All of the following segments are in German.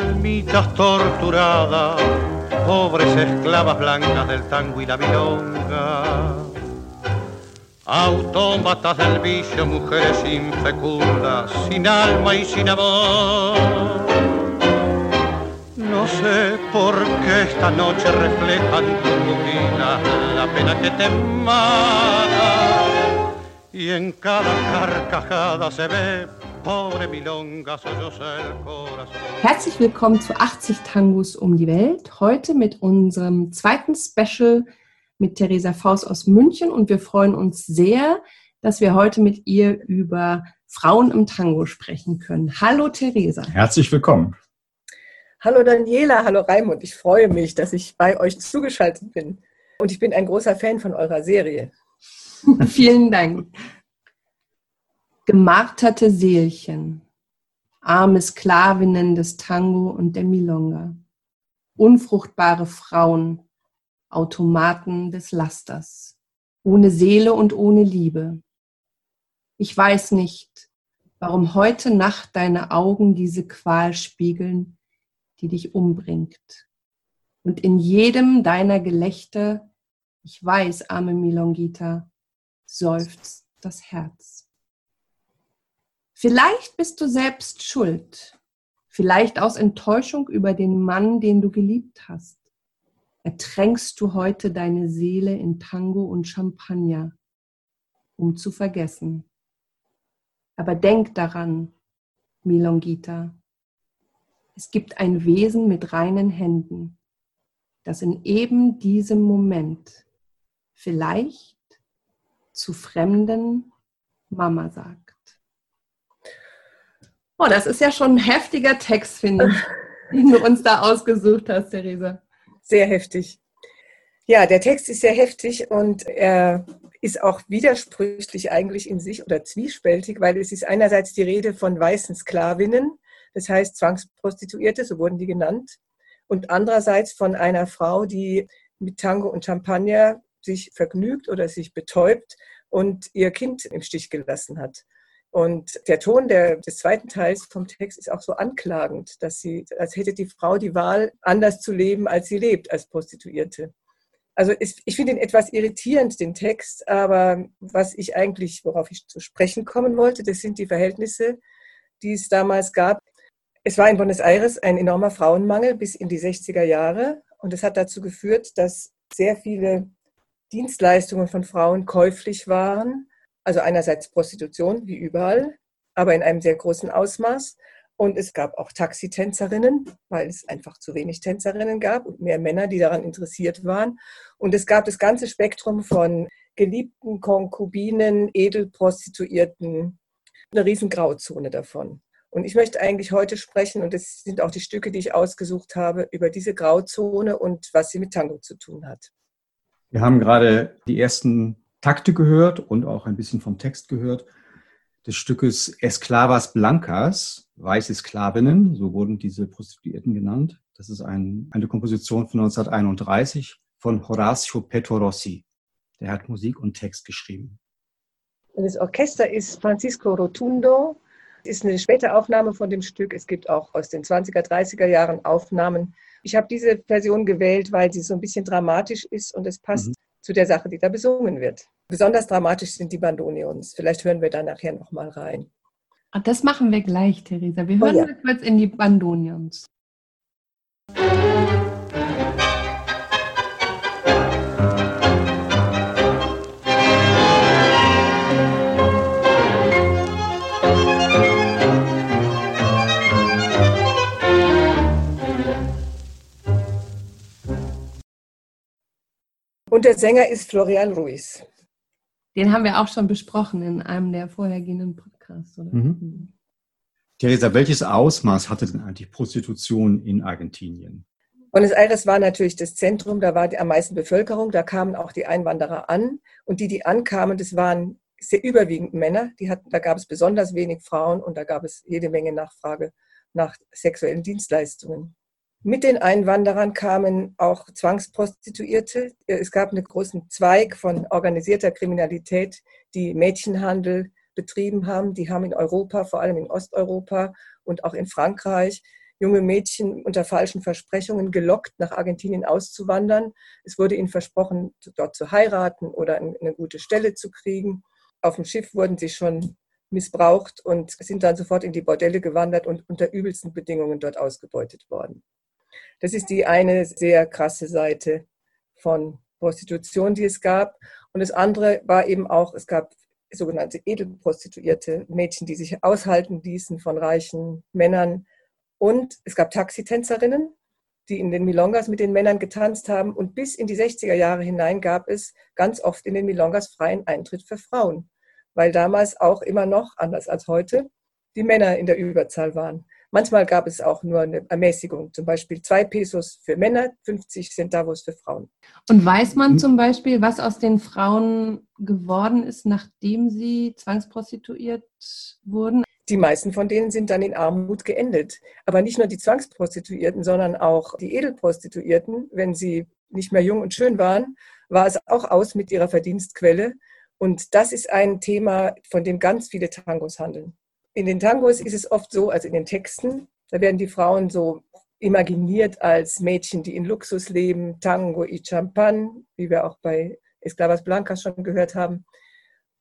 almitas torturadas, pobres esclavas blancas del tango y la milonga. Autómatas del vicio, mujeres infecundas, sin alma y sin amor. No sé por qué esta noche reflejan tus pupilas la pena que te mata. Y en cada carcajada se ve Herzlich willkommen zu 80 Tangos um die Welt. Heute mit unserem zweiten Special mit Theresa Faust aus München und wir freuen uns sehr, dass wir heute mit ihr über Frauen im Tango sprechen können. Hallo Theresa. Herzlich willkommen. Hallo Daniela, hallo Raimund. Ich freue mich, dass ich bei euch zugeschaltet bin. Und ich bin ein großer Fan von eurer Serie. Vielen Dank gemarterte Seelchen, arme Sklavinnen des Tango und der Milonga, unfruchtbare Frauen, Automaten des Lasters, ohne Seele und ohne Liebe. Ich weiß nicht, warum heute Nacht deine Augen diese Qual spiegeln, die dich umbringt. Und in jedem deiner Gelächter, ich weiß, arme Milongita, seufzt das Herz. Vielleicht bist du selbst schuld, vielleicht aus Enttäuschung über den Mann, den du geliebt hast. Ertränkst du heute deine Seele in Tango und Champagner, um zu vergessen. Aber denk daran, Milongita, es gibt ein Wesen mit reinen Händen, das in eben diesem Moment vielleicht zu Fremden Mama sagt. Oh, das ist ja schon ein heftiger Text, finde ich, den du uns da ausgesucht hast, Theresa. Sehr heftig. Ja, der Text ist sehr heftig und er ist auch widersprüchlich eigentlich in sich oder zwiespältig, weil es ist einerseits die Rede von weißen Sklavinnen, das heißt Zwangsprostituierte, so wurden die genannt, und andererseits von einer Frau, die mit Tango und Champagner sich vergnügt oder sich betäubt und ihr Kind im Stich gelassen hat. Und der Ton der, des zweiten Teils vom Text ist auch so anklagend, dass sie, als hätte die Frau die Wahl, anders zu leben, als sie lebt, als Prostituierte. Also ich, ich finde ihn etwas irritierend, den Text, aber was ich eigentlich, worauf ich zu sprechen kommen wollte, das sind die Verhältnisse, die es damals gab. Es war in Buenos Aires ein enormer Frauenmangel bis in die 60er Jahre und es hat dazu geführt, dass sehr viele Dienstleistungen von Frauen käuflich waren also einerseits Prostitution, wie überall, aber in einem sehr großen Ausmaß. Und es gab auch Taxitänzerinnen, weil es einfach zu wenig Tänzerinnen gab und mehr Männer, die daran interessiert waren. Und es gab das ganze Spektrum von geliebten Konkubinen, Edelprostituierten, eine riesen Grauzone davon. Und ich möchte eigentlich heute sprechen, und das sind auch die Stücke, die ich ausgesucht habe, über diese Grauzone und was sie mit Tango zu tun hat. Wir haben gerade die ersten Takte gehört und auch ein bisschen vom Text gehört des Stückes Esclavas Blancas, weiße Sklavinnen, so wurden diese Prostituierten genannt. Das ist ein, eine Komposition von 1931 von Horacio Petorossi. Der hat Musik und Text geschrieben. Das Orchester ist Francisco Rotundo. Das ist eine späte Aufnahme von dem Stück. Es gibt auch aus den 20er, 30er Jahren Aufnahmen. Ich habe diese Version gewählt, weil sie so ein bisschen dramatisch ist und es passt mhm zu der Sache, die da besungen wird. Besonders dramatisch sind die Bandoneons. Vielleicht hören wir da nachher nochmal rein. Ach, das machen wir gleich, Theresa. Wir hören oh ja. kurz in die Bandoneons. Und der Sänger ist Florian Ruiz. Den haben wir auch schon besprochen in einem der vorhergehenden Podcasts. Oder? Mhm. Theresa, welches Ausmaß hatte denn eigentlich Prostitution in Argentinien? Buenos Aires war natürlich das Zentrum, da war die am meisten Bevölkerung, da kamen auch die Einwanderer an. Und die, die ankamen, das waren sehr überwiegend Männer. Die hatten, da gab es besonders wenig Frauen und da gab es jede Menge Nachfrage nach sexuellen Dienstleistungen. Mit den Einwanderern kamen auch Zwangsprostituierte. Es gab einen großen Zweig von organisierter Kriminalität, die Mädchenhandel betrieben haben. Die haben in Europa, vor allem in Osteuropa und auch in Frankreich, junge Mädchen unter falschen Versprechungen gelockt, nach Argentinien auszuwandern. Es wurde ihnen versprochen, dort zu heiraten oder eine gute Stelle zu kriegen. Auf dem Schiff wurden sie schon missbraucht und sind dann sofort in die Bordelle gewandert und unter übelsten Bedingungen dort ausgebeutet worden. Das ist die eine sehr krasse Seite von Prostitution, die es gab. Und das andere war eben auch, es gab sogenannte Edelprostituierte, Mädchen, die sich aushalten ließen von reichen Männern. Und es gab Taxitänzerinnen, die in den Milongas mit den Männern getanzt haben. Und bis in die 60er Jahre hinein gab es ganz oft in den Milongas freien Eintritt für Frauen, weil damals auch immer noch, anders als heute, die Männer in der Überzahl waren. Manchmal gab es auch nur eine Ermäßigung, zum Beispiel zwei Pesos für Männer, 50 Centavos für Frauen. Und weiß man zum Beispiel, was aus den Frauen geworden ist, nachdem sie zwangsprostituiert wurden? Die meisten von denen sind dann in Armut geendet. Aber nicht nur die Zwangsprostituierten, sondern auch die Edelprostituierten, wenn sie nicht mehr jung und schön waren, war es auch aus mit ihrer Verdienstquelle. Und das ist ein Thema, von dem ganz viele Tangos handeln in den Tangos ist es oft so, also in den Texten, da werden die Frauen so imaginiert als Mädchen, die in Luxus leben, Tango y Champan, wie wir auch bei Esclavas Blancas schon gehört haben.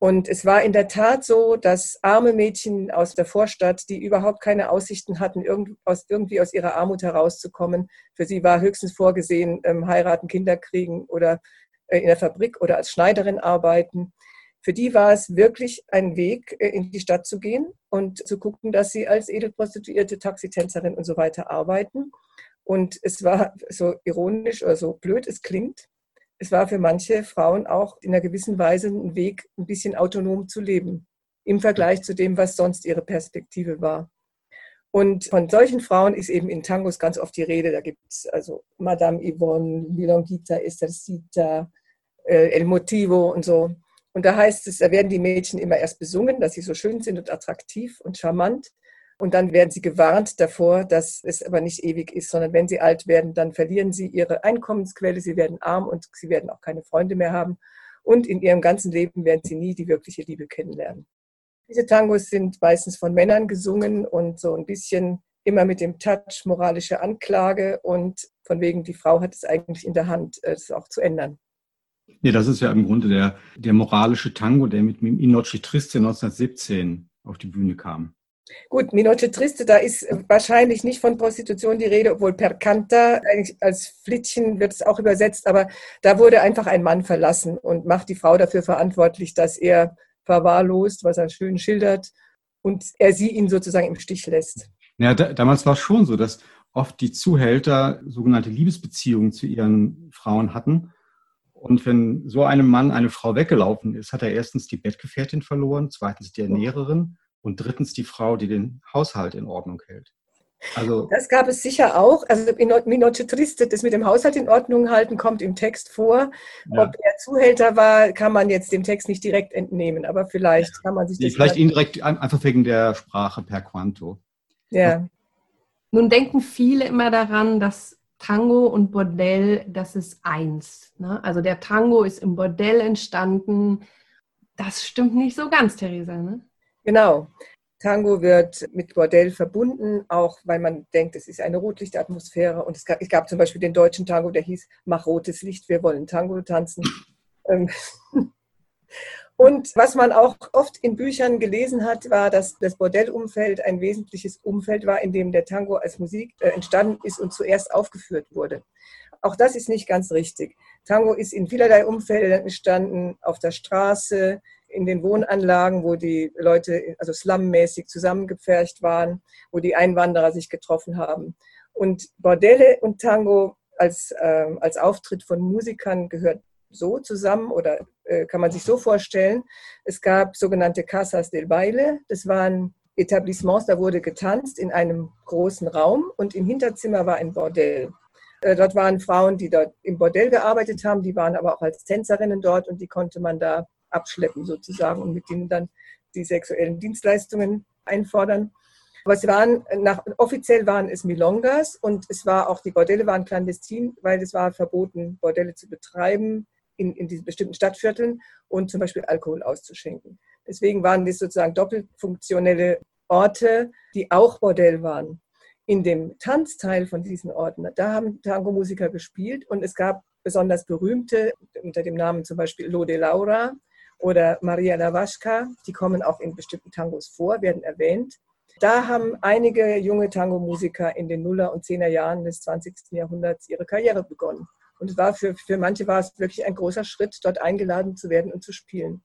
Und es war in der Tat so, dass arme Mädchen aus der Vorstadt, die überhaupt keine Aussichten hatten, irgendwie aus ihrer Armut herauszukommen, für sie war höchstens vorgesehen, ähm, heiraten, Kinder kriegen oder äh, in der Fabrik oder als Schneiderin arbeiten. Für die war es wirklich ein Weg, äh, in die Stadt zu gehen und zu gucken, dass sie als Edelprostituierte, Taxitänzerin und so weiter arbeiten. Und es war so ironisch oder so blöd es klingt, es war für manche Frauen auch in einer gewissen Weise ein Weg, ein bisschen autonom zu leben, im Vergleich zu dem, was sonst ihre Perspektive war. Und von solchen Frauen ist eben in Tangos ganz oft die Rede. Da gibt es also Madame Yvonne, Milonguita, Estercita, äh, El Motivo und so. Und da heißt es, da werden die Mädchen immer erst besungen, dass sie so schön sind und attraktiv und charmant. Und dann werden sie gewarnt davor, dass es aber nicht ewig ist, sondern wenn sie alt werden, dann verlieren sie ihre Einkommensquelle, sie werden arm und sie werden auch keine Freunde mehr haben. Und in ihrem ganzen Leben werden sie nie die wirkliche Liebe kennenlernen. Diese Tangos sind meistens von Männern gesungen und so ein bisschen immer mit dem Touch moralische Anklage und von wegen, die Frau hat es eigentlich in der Hand, es auch zu ändern. Nee, das ist ja im Grunde der, der moralische Tango, der mit Minoche Triste 1917 auf die Bühne kam. Gut, Minoche Triste, da ist wahrscheinlich nicht von Prostitution die Rede, obwohl per Canta, als Flittchen wird es auch übersetzt, aber da wurde einfach ein Mann verlassen und macht die Frau dafür verantwortlich, dass er verwahrlost, was er schön schildert, und er sie ihn sozusagen im Stich lässt. Ja, da, damals war es schon so, dass oft die Zuhälter sogenannte Liebesbeziehungen zu ihren Frauen hatten und wenn so einem Mann eine Frau weggelaufen ist, hat er erstens die Bettgefährtin verloren, zweitens die Ernährerin und drittens die Frau, die den Haushalt in Ordnung hält. Also, das gab es sicher auch. Also in Minoche Triste, das mit dem Haushalt in Ordnung halten, kommt im Text vor. Ja. Ob er Zuhälter war, kann man jetzt dem Text nicht direkt entnehmen, aber vielleicht kann man sich nee, das. Vielleicht indirekt, einfach wegen der Sprache per Quanto. Ja. Nun denken viele immer daran, dass Tango und Bordell, das ist eins. Ne? Also der Tango ist im Bordell entstanden. Das stimmt nicht so ganz, Theresa. Ne? Genau. Tango wird mit Bordell verbunden, auch weil man denkt, es ist eine Rotlichtatmosphäre. Und es gab, es gab zum Beispiel den deutschen Tango, der hieß Mach rotes Licht, wir wollen Tango tanzen. Und was man auch oft in Büchern gelesen hat, war, dass das Bordellumfeld ein wesentliches Umfeld war, in dem der Tango als Musik äh, entstanden ist und zuerst aufgeführt wurde. Auch das ist nicht ganz richtig. Tango ist in vielerlei Umfeldern entstanden, auf der Straße, in den Wohnanlagen, wo die Leute also slummäßig zusammengepfercht waren, wo die Einwanderer sich getroffen haben. Und Bordelle und Tango als, äh, als Auftritt von Musikern gehört so zusammen oder kann man sich so vorstellen. Es gab sogenannte Casas del Baile. Das waren Etablissements, da wurde getanzt in einem großen Raum und im Hinterzimmer war ein Bordell. Äh, dort waren Frauen, die dort im Bordell gearbeitet haben, die waren aber auch als Tänzerinnen dort und die konnte man da abschleppen sozusagen und mit denen dann die sexuellen Dienstleistungen einfordern. Aber es waren, nach, offiziell waren es Milongas und es war auch, die Bordelle waren clandestin, weil es war verboten, Bordelle zu betreiben in, in diesen bestimmten Stadtvierteln und zum Beispiel Alkohol auszuschenken. Deswegen waren das sozusagen doppelfunktionelle Orte, die auch Bordell waren. in dem Tanzteil von diesen Orten, da haben Tango-Musiker gespielt und es gab besonders berühmte unter dem Namen zum Beispiel Lode Laura oder Maria Lavaschka, die kommen auch in bestimmten Tangos vor, werden erwähnt. Da haben einige junge Tango-Musiker in den Nuller- und Zehner Jahren des 20. Jahrhunderts ihre Karriere begonnen. Und es war für, für manche war es wirklich ein großer Schritt, dort eingeladen zu werden und zu spielen.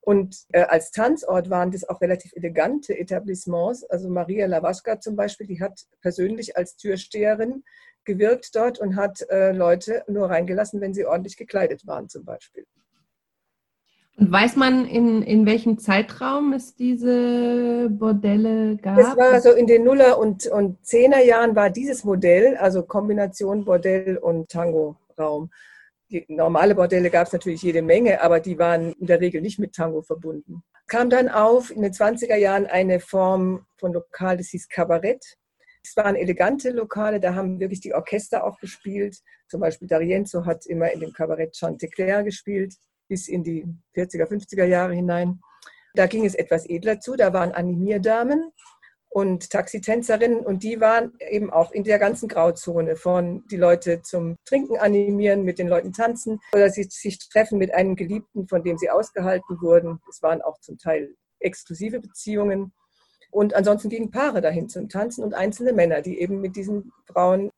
Und äh, als Tanzort waren das auch relativ elegante Etablissements. Also Maria Lavaschka zum Beispiel, die hat persönlich als Türsteherin gewirkt dort und hat äh, Leute nur reingelassen, wenn sie ordentlich gekleidet waren zum Beispiel. Und weiß man, in, in welchem Zeitraum es diese Bordelle gab? Es war so in den Nuller- und, und Zehner-Jahren war dieses Modell, also Kombination Bordell und Tango-Raum. Normale Bordelle gab es natürlich jede Menge, aber die waren in der Regel nicht mit Tango verbunden. Kam dann auf in den 20er Jahren eine Form von Lokal, das hieß Kabarett. Es waren elegante Lokale, da haben wirklich die Orchester auch gespielt. Zum Beispiel D'Arienzo hat immer in dem Kabarett Chantecler gespielt bis in die 40er, 50er Jahre hinein. Da ging es etwas edler zu, da waren Animierdamen und Taxitänzerinnen und die waren eben auch in der ganzen Grauzone von die Leute zum Trinken animieren, mit den Leuten tanzen oder sich, sich treffen mit einem Geliebten, von dem sie ausgehalten wurden. Es waren auch zum Teil exklusive Beziehungen. Und ansonsten gingen Paare dahin zum Tanzen und einzelne Männer, die eben mit diesen Frauen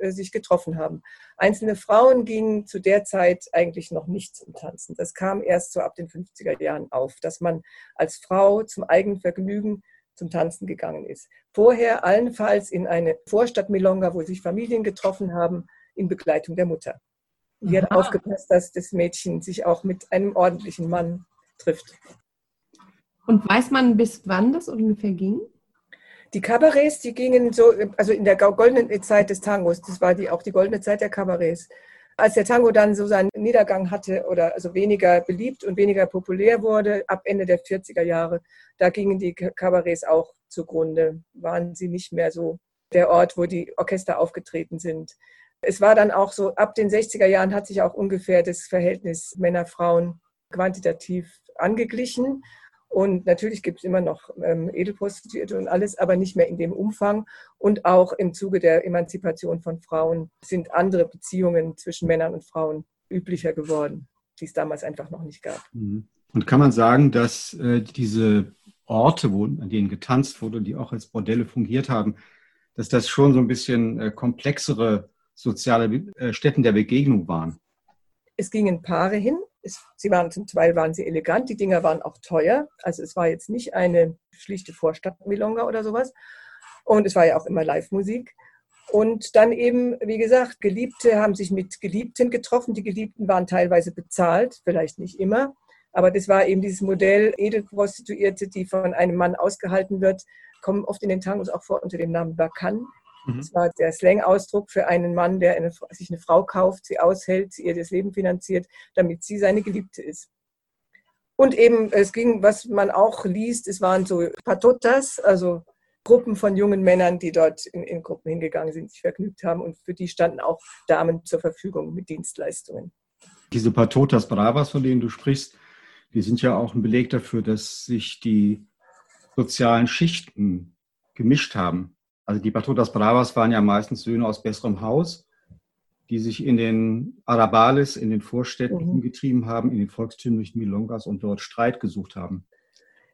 sich getroffen haben. Einzelne Frauen gingen zu der Zeit eigentlich noch nicht zum Tanzen. Das kam erst so ab den 50er Jahren auf, dass man als Frau zum eigenen Vergnügen zum Tanzen gegangen ist. Vorher allenfalls in eine Vorstadt Milonga, wo sich Familien getroffen haben, in Begleitung der Mutter. Die Aha. hat aufgepasst, dass das Mädchen sich auch mit einem ordentlichen Mann trifft. Und weiß man, bis wann das ungefähr ging? Die Kabarets, die gingen so, also in der goldenen Zeit des Tangos, das war die, auch die goldene Zeit der Kabarets. Als der Tango dann so seinen Niedergang hatte oder also weniger beliebt und weniger populär wurde, ab Ende der 40er Jahre, da gingen die Kabarets auch zugrunde, waren sie nicht mehr so der Ort, wo die Orchester aufgetreten sind. Es war dann auch so, ab den 60er Jahren hat sich auch ungefähr das Verhältnis Männer-Frauen quantitativ angeglichen. Und natürlich gibt es immer noch ähm, Edelprostituierte und alles, aber nicht mehr in dem Umfang. Und auch im Zuge der Emanzipation von Frauen sind andere Beziehungen zwischen Männern und Frauen üblicher geworden, die es damals einfach noch nicht gab. Mhm. Und kann man sagen, dass äh, diese Orte, wo, an denen getanzt wurde, die auch als Bordelle fungiert haben, dass das schon so ein bisschen äh, komplexere soziale äh, Stätten der Begegnung waren? Es gingen Paare hin, es, sie waren zum Teil waren sie elegant, die Dinger waren auch teuer. Also es war jetzt nicht eine schlichte Vorstadt-Milonga oder sowas. Und es war ja auch immer Live-Musik. Und dann eben, wie gesagt, Geliebte haben sich mit Geliebten getroffen. Die Geliebten waren teilweise bezahlt, vielleicht nicht immer. Aber das war eben dieses Modell Edelprostituierte, die von einem Mann ausgehalten wird, kommen oft in den Tangos auch vor unter dem Namen Bakan. Mhm. Das war der Slang-Ausdruck für einen Mann, der eine, sich eine Frau kauft, sie aushält, sie ihr das Leben finanziert, damit sie seine Geliebte ist. Und eben, es ging, was man auch liest, es waren so Patotas, also Gruppen von jungen Männern, die dort in, in Gruppen hingegangen sind, sich vergnügt haben. Und für die standen auch Damen zur Verfügung mit Dienstleistungen. Diese Patotas Bravas, von denen du sprichst, die sind ja auch ein Beleg dafür, dass sich die sozialen Schichten gemischt haben. Also die Patotas Bravas waren ja meistens Söhne aus besserem Haus, die sich in den Arabales, in den Vorstädten mhm. umgetrieben haben, in den volkstümlichen Milongas und dort Streit gesucht haben.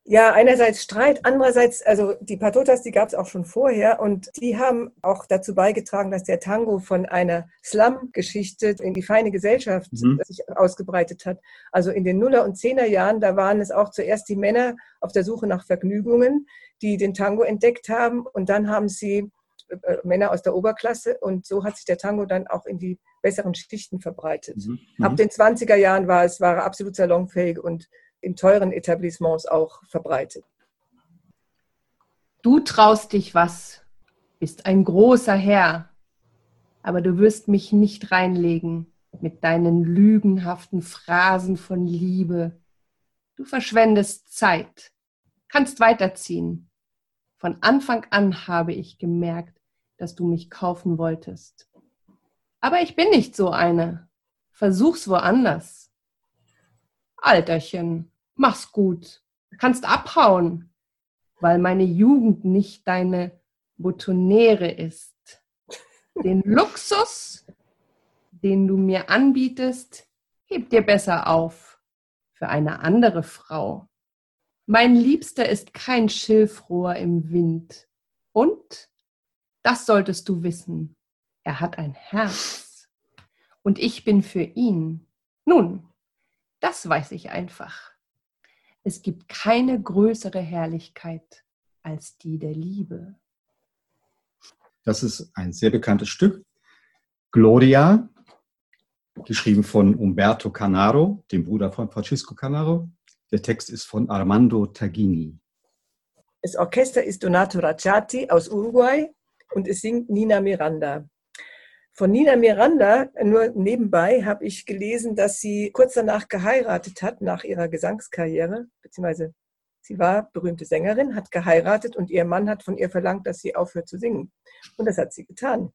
Ja, einerseits Streit, andererseits, also die Patotas, die gab es auch schon vorher und die haben auch dazu beigetragen, dass der Tango von einer Slum-Geschichte in die feine Gesellschaft mhm. sich ausgebreitet hat. Also in den Nuller- und Zehner-Jahren, da waren es auch zuerst die Männer auf der Suche nach Vergnügungen, die den Tango entdeckt haben und dann haben sie äh, Männer aus der Oberklasse und so hat sich der Tango dann auch in die besseren Schichten verbreitet. Mhm. Ab mhm. den 20er Jahren war es war absolut salonfähig und in teuren Etablissements auch verbreitet. Du traust dich was, bist ein großer Herr, aber du wirst mich nicht reinlegen mit deinen lügenhaften Phrasen von Liebe. Du verschwendest Zeit, kannst weiterziehen. Von Anfang an habe ich gemerkt, dass du mich kaufen wolltest. Aber ich bin nicht so eine. Versuch's woanders. Alterchen, mach's gut, kannst abhauen, weil meine Jugend nicht deine Botonere ist. Den Luxus, den du mir anbietest, heb dir besser auf für eine andere Frau. Mein Liebster ist kein Schilfrohr im Wind. Und, das solltest du wissen, er hat ein Herz. Und ich bin für ihn. Nun, das weiß ich einfach. Es gibt keine größere Herrlichkeit als die der Liebe. Das ist ein sehr bekanntes Stück. Gloria, geschrieben von Umberto Canaro, dem Bruder von Francisco Canaro. Der Text ist von Armando Tagini. Das Orchester ist Donato Racciati aus Uruguay und es singt Nina Miranda. Von Nina Miranda, nur nebenbei, habe ich gelesen, dass sie kurz danach geheiratet hat, nach ihrer Gesangskarriere, beziehungsweise sie war berühmte Sängerin, hat geheiratet und ihr Mann hat von ihr verlangt, dass sie aufhört zu singen. Und das hat sie getan.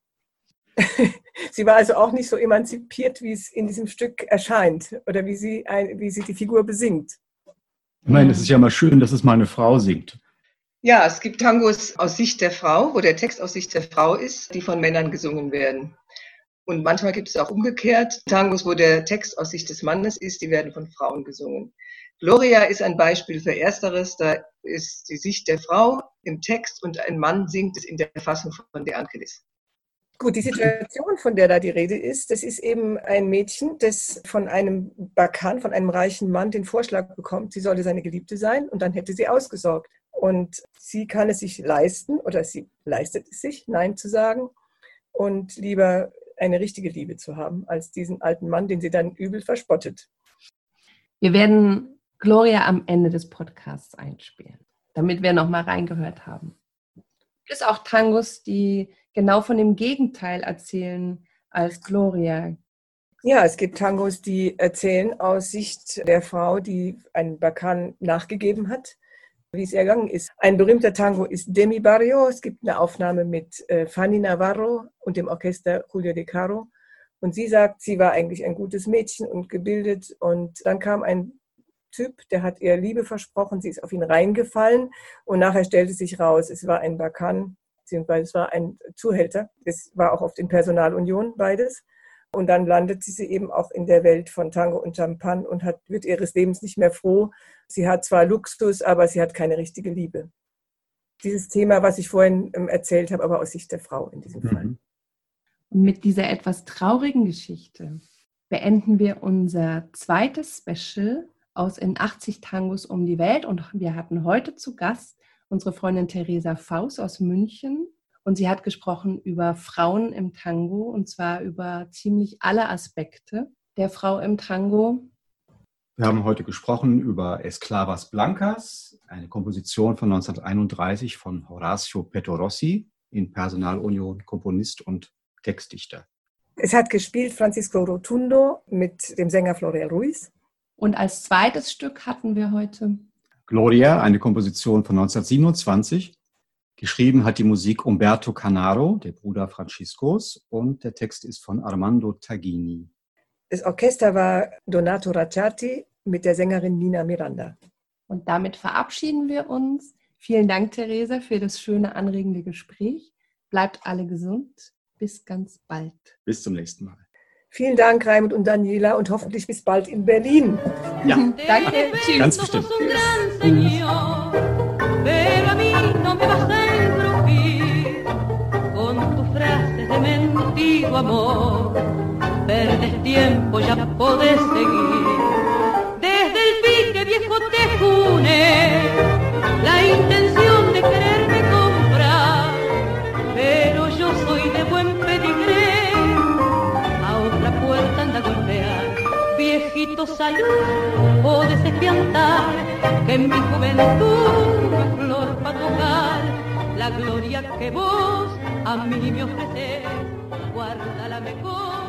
sie war also auch nicht so emanzipiert, wie es in diesem Stück erscheint oder wie sie, ein, wie sie die Figur besingt. Ich meine, es ist ja mal schön, dass es mal eine Frau singt. Ja, es gibt Tangos aus Sicht der Frau, wo der Text aus Sicht der Frau ist, die von Männern gesungen werden. Und manchmal gibt es auch umgekehrt Tangos, wo der Text aus Sicht des Mannes ist, die werden von Frauen gesungen. Gloria ist ein Beispiel für Ersteres. Da ist die Sicht der Frau im Text und ein Mann singt es in der Fassung von De Angelis. Gut, die Situation, von der da die Rede ist, das ist eben ein Mädchen, das von einem Bakan, von einem reichen Mann den Vorschlag bekommt, sie solle seine Geliebte sein und dann hätte sie ausgesorgt. Und sie kann es sich leisten oder sie leistet es sich, Nein zu sagen und lieber eine richtige Liebe zu haben, als diesen alten Mann, den sie dann übel verspottet. Wir werden Gloria am Ende des Podcasts einspielen, damit wir nochmal reingehört haben. Gibt auch Tangos, die genau von dem Gegenteil erzählen als Gloria. Ja, es gibt Tangos, die erzählen aus Sicht der Frau, die einen Bakan nachgegeben hat wie es ergangen ist. Ein berühmter Tango ist Demi Barrio. Es gibt eine Aufnahme mit äh, Fanny Navarro und dem Orchester Julio De Caro. Und sie sagt, sie war eigentlich ein gutes Mädchen und gebildet. Und dann kam ein Typ, der hat ihr Liebe versprochen. Sie ist auf ihn reingefallen. Und nachher stellte sich raus, es war ein Bakan, beziehungsweise es war ein Zuhälter. Es war auch auf den Personalunion beides. Und dann landet sie eben auch in der Welt von Tango und Champagne und hat, wird ihres Lebens nicht mehr froh. Sie hat zwar Luxus, aber sie hat keine richtige Liebe. Dieses Thema, was ich vorhin ähm, erzählt habe, aber aus Sicht der Frau in diesem Fall. Mhm. Und mit dieser etwas traurigen Geschichte beenden wir unser zweites Special aus in 80 Tangos um die Welt. Und wir hatten heute zu Gast unsere Freundin Theresa Faust aus München, und sie hat gesprochen über Frauen im Tango und zwar über ziemlich alle Aspekte der Frau im Tango. Wir haben heute gesprochen über Esclavas Blancas, eine Komposition von 1931 von Horacio Petorossi, in Personalunion Komponist und Textdichter. Es hat gespielt Francisco Rotundo mit dem Sänger Florian Ruiz. Und als zweites Stück hatten wir heute Gloria, eine Komposition von 1927 Geschrieben hat die Musik Umberto Canaro, der Bruder Franciscos, und der Text ist von Armando Tagini. Das Orchester war Donato Racciati mit der Sängerin Nina Miranda. Und damit verabschieden wir uns. Vielen Dank, Theresa, für das schöne, anregende Gespräch. Bleibt alle gesund. Bis ganz bald. Bis zum nächsten Mal. Vielen Dank, Raimund und Daniela, und hoffentlich bis bald in Berlin. Ja, danke. Tschüss. Ganz bestimmt. Amor. Perdes tiempo, ya podés seguir. Desde el pique viejo te june la intención Viejito salud, podés espiantar que en mi juventud no es flor para tocar la gloria que vos a mí me ofreces guarda la mejor.